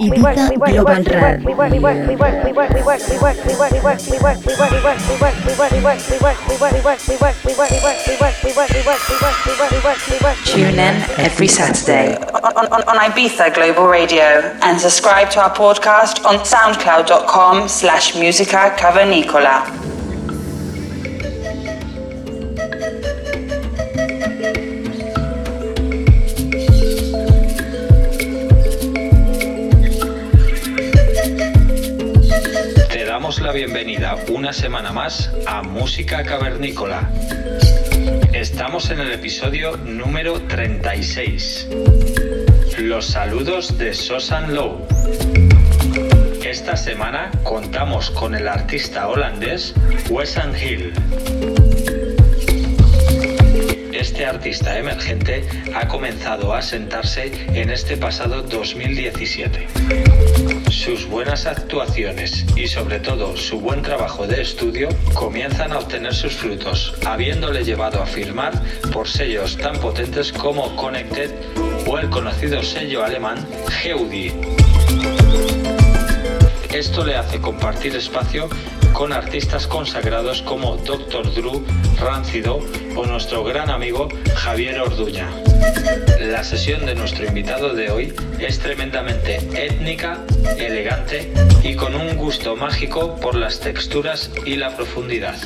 Ibiza Global Tune in every Saturday on, on, on Ibiza Global Radio and subscribe to our podcast on soundcloud.com slash musica cavernicola. Semana más a Música Cavernícola. Estamos en el episodio número 36. Los saludos de Sosan Low. Esta semana contamos con el artista holandés Wesson Hill. Este artista emergente ha comenzado a sentarse en este pasado 2017. Sus buenas actuaciones y sobre todo su buen trabajo de estudio comienzan a obtener sus frutos, habiéndole llevado a firmar por sellos tan potentes como Connected o el conocido sello alemán Geudi. Esto le hace compartir espacio con artistas consagrados como Dr. Drew, Ráncido o nuestro gran amigo Javier Orduña. La sesión de nuestro invitado de hoy es tremendamente étnica, elegante y con un gusto mágico por las texturas y la profundidad.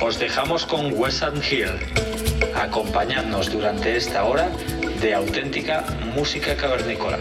Os dejamos con Wesson Hill. Acompañadnos durante esta hora de auténtica música cavernícola.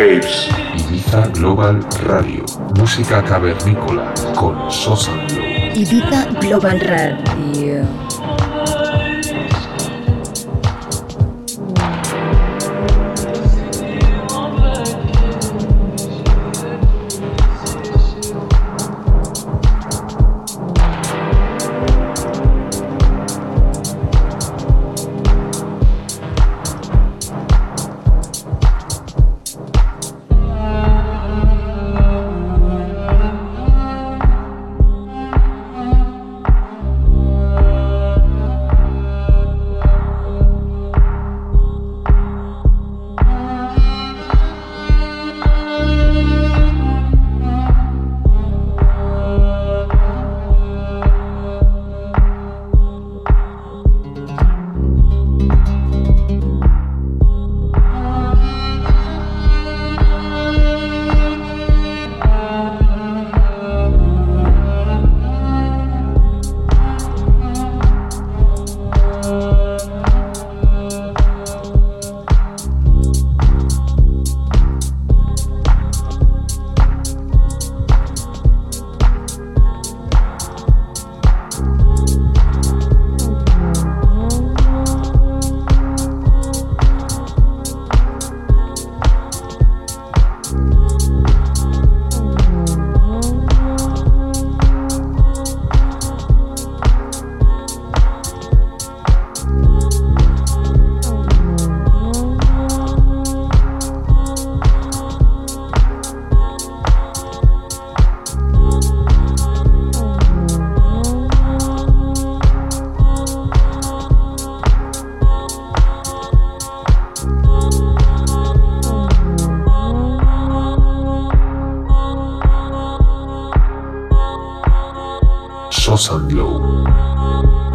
Caves. Ibiza Global Radio. Música cavernícola con Sosa Glow. Ibiza Global Radio. Sauce and Glow.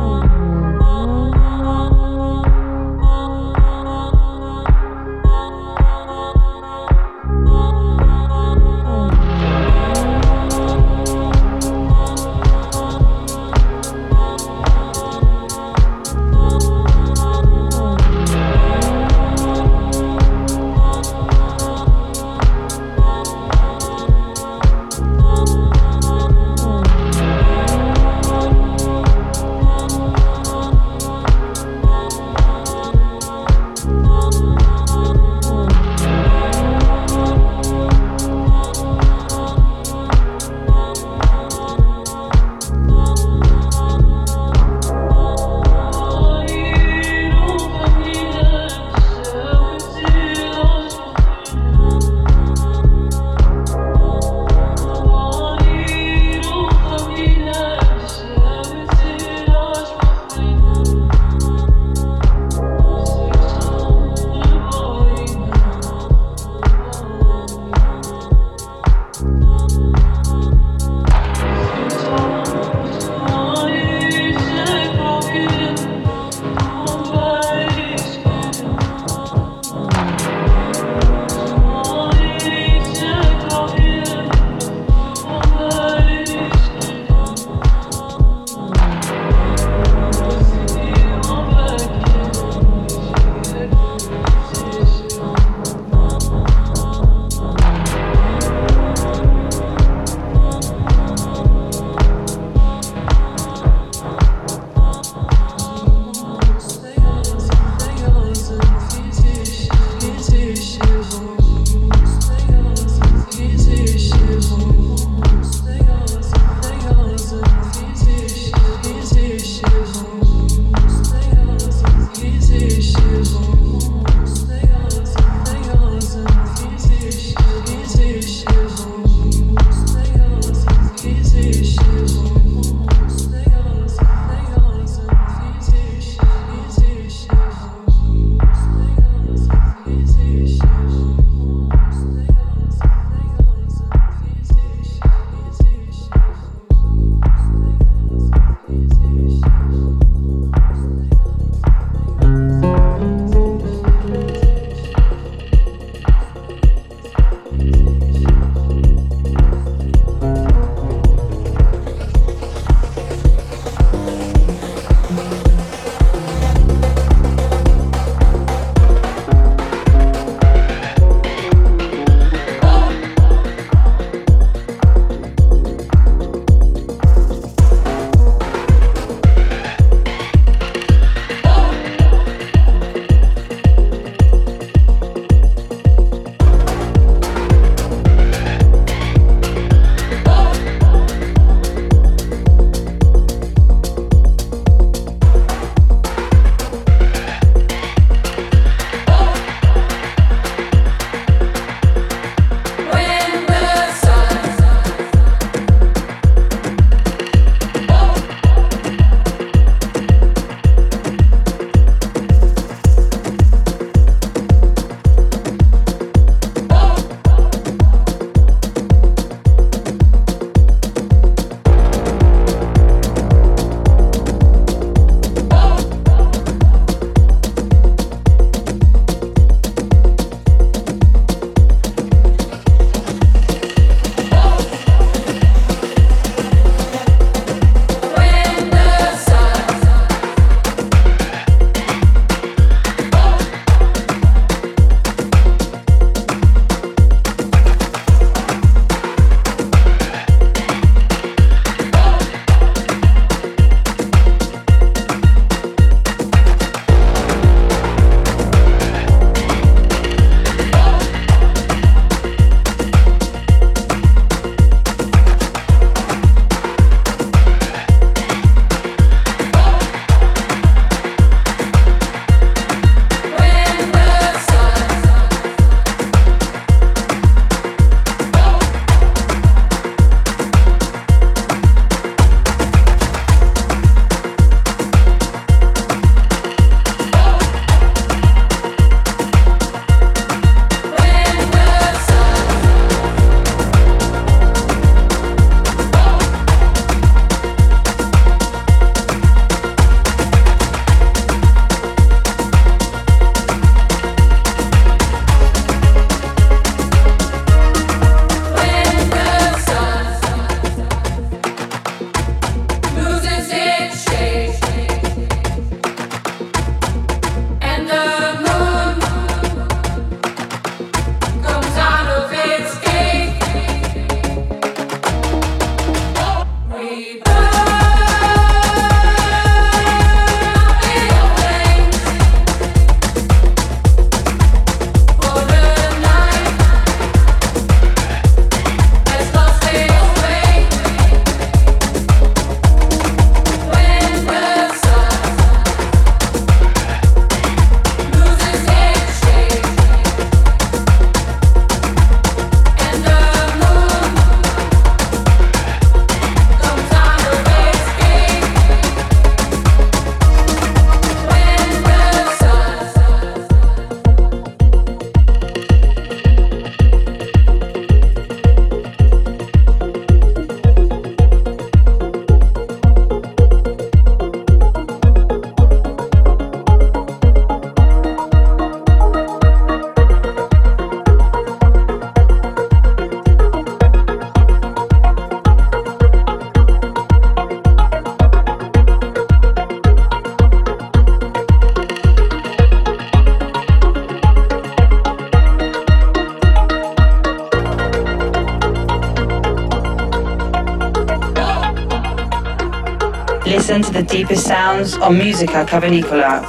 Sounds on Musica Cavernicola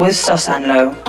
with Sosanlo.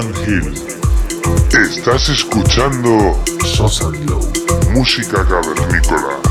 Hill. Estás escuchando Sosa Glow. música cavernícola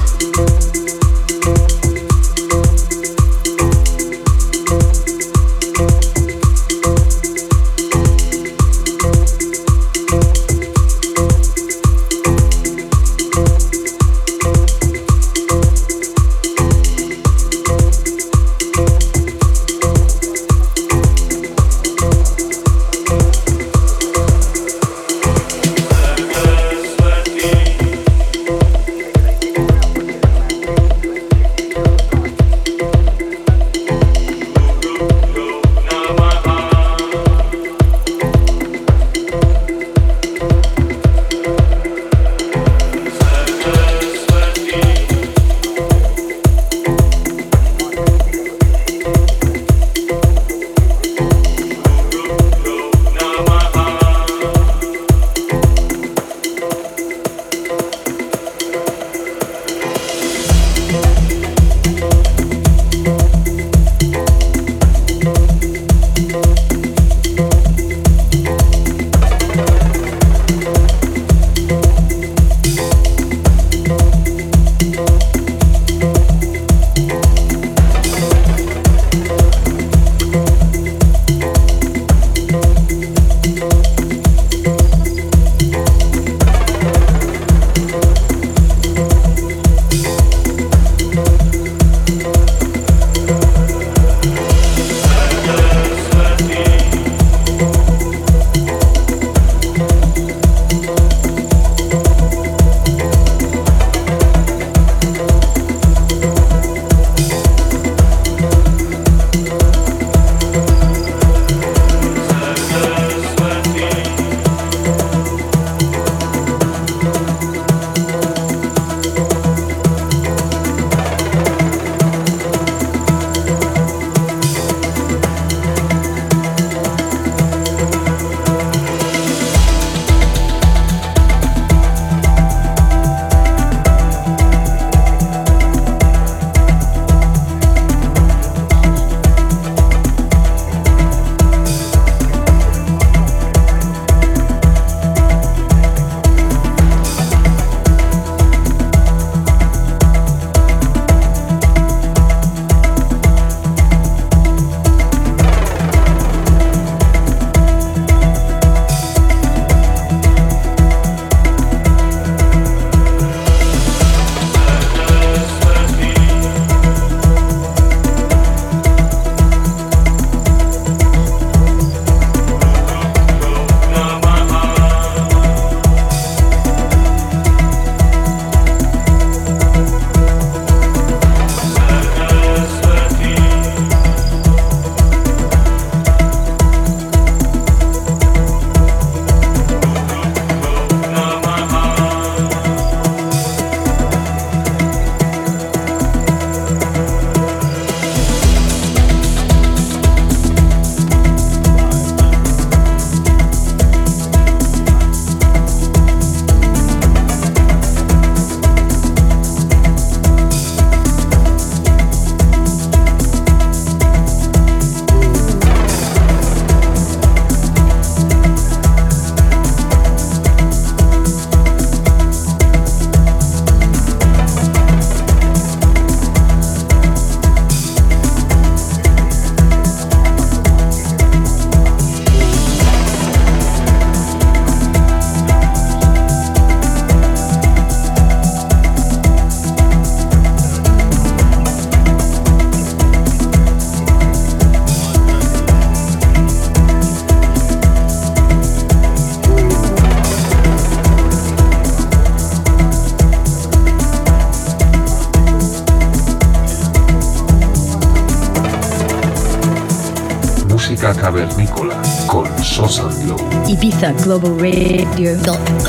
globalradio.net.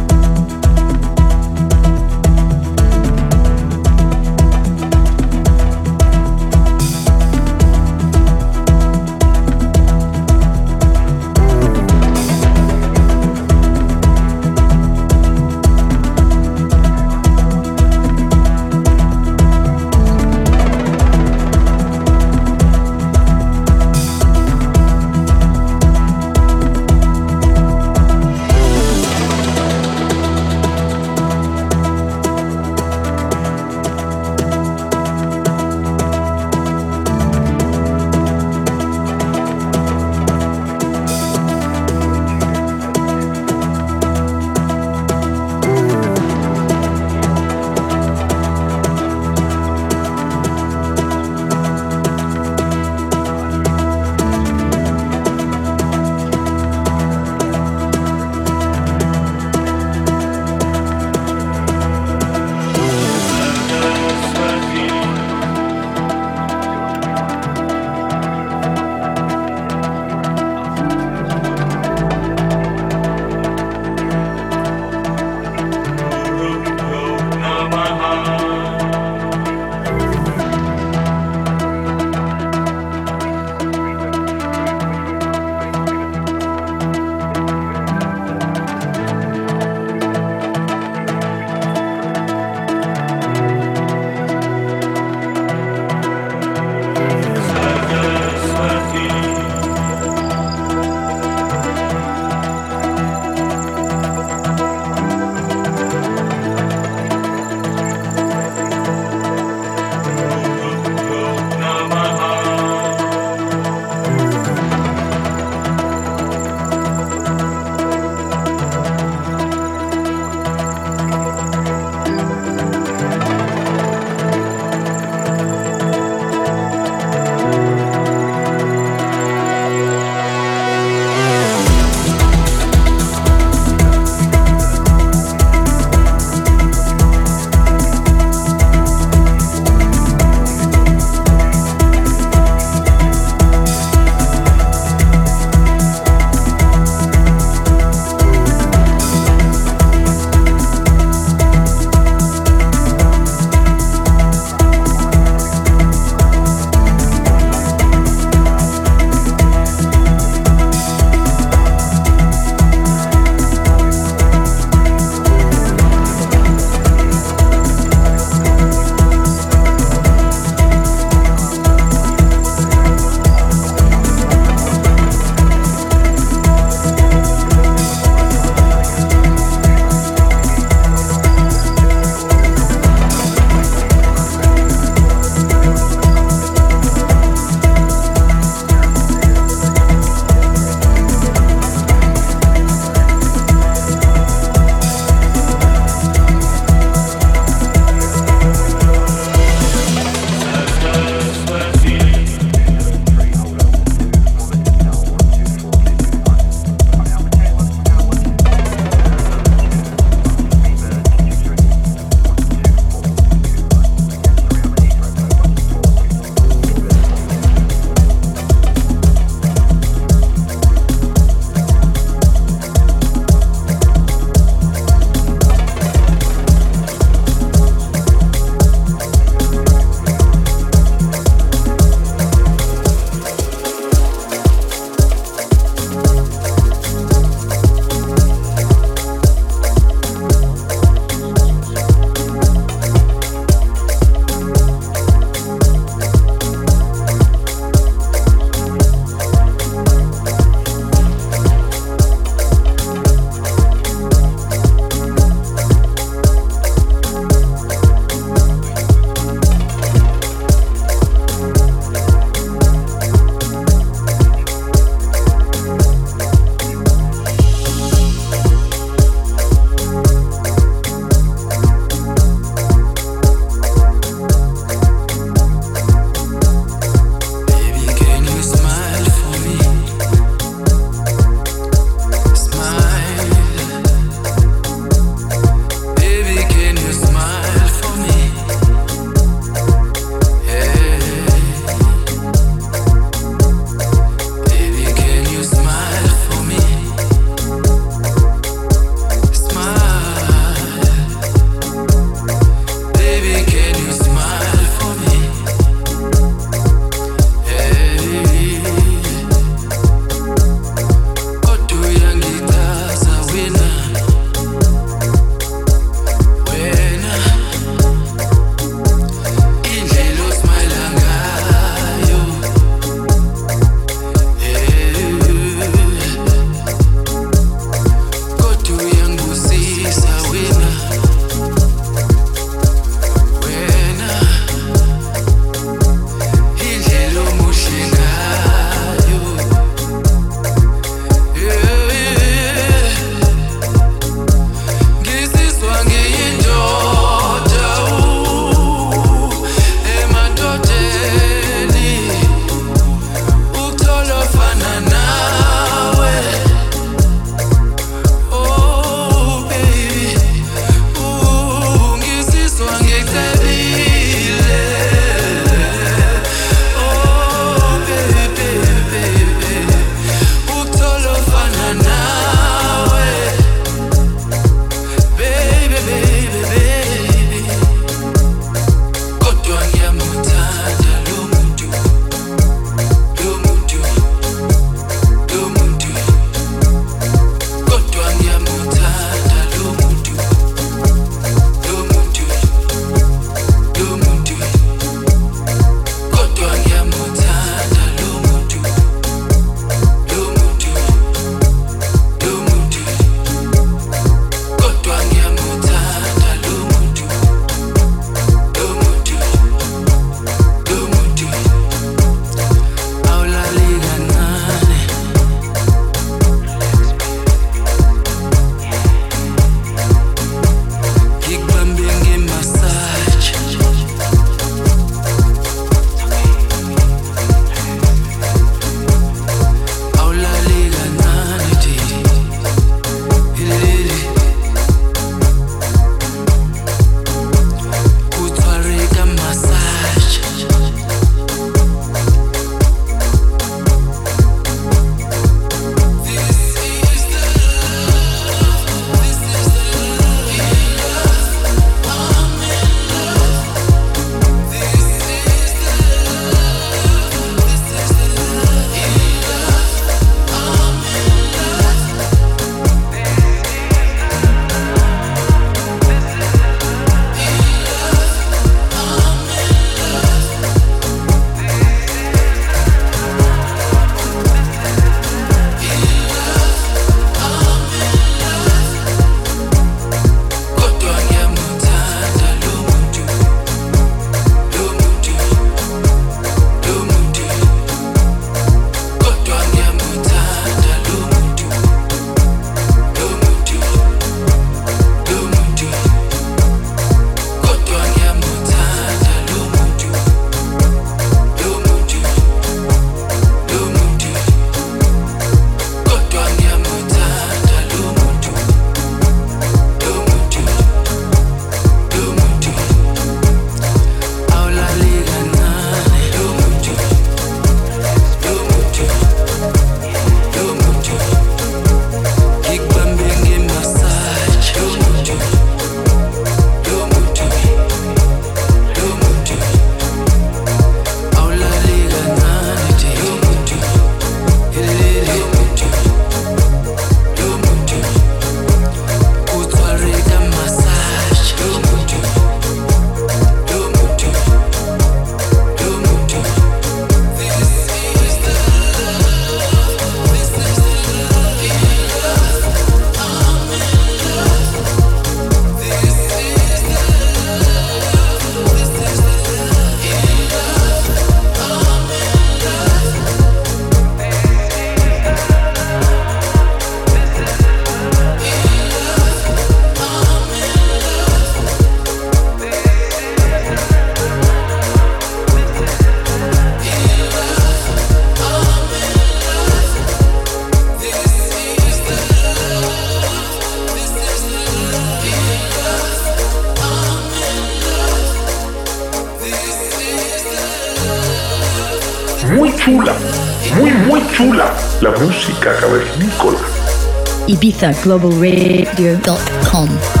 Uh, globalradio.com.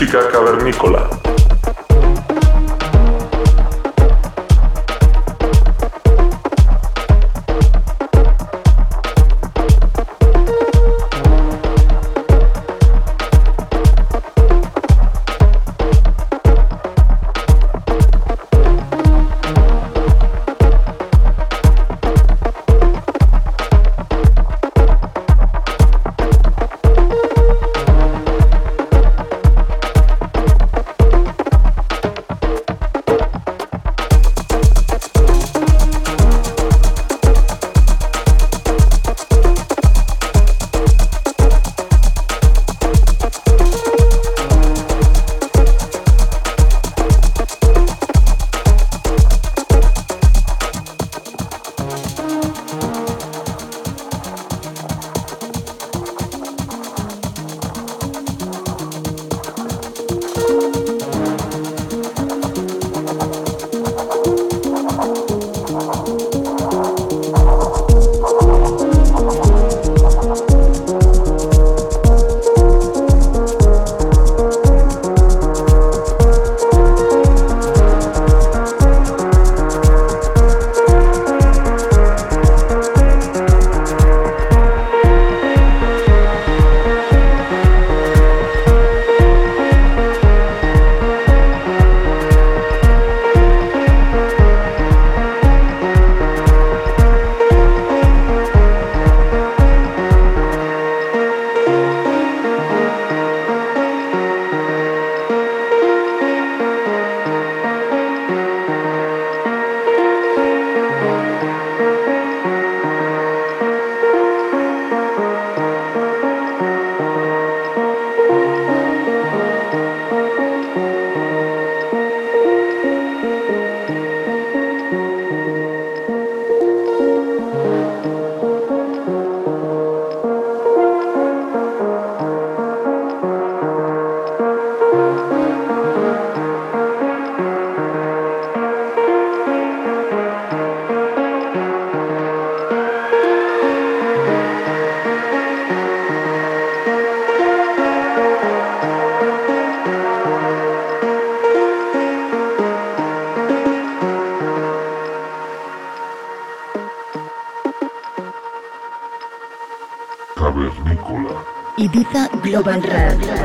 Música Cavernícola. Global Radio.